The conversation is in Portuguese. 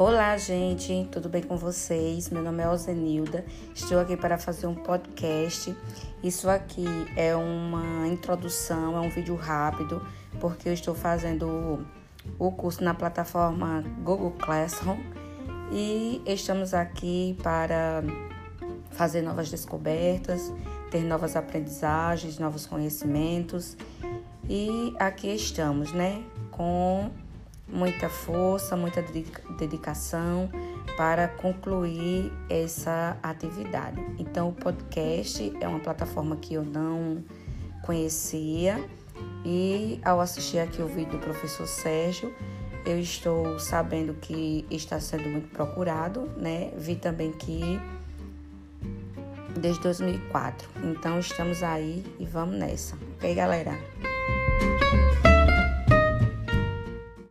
Olá, gente, tudo bem com vocês? Meu nome é Ozenilda, estou aqui para fazer um podcast. Isso aqui é uma introdução, é um vídeo rápido, porque eu estou fazendo o curso na plataforma Google Classroom e estamos aqui para fazer novas descobertas, ter novas aprendizagens, novos conhecimentos. E aqui estamos, né, com muita força, muita dedicação para concluir essa atividade. Então, o podcast é uma plataforma que eu não conhecia e ao assistir aqui o vídeo do professor Sérgio, eu estou sabendo que está sendo muito procurado, né? Vi também que desde 2004. Então estamos aí e vamos nessa. Ok, galera?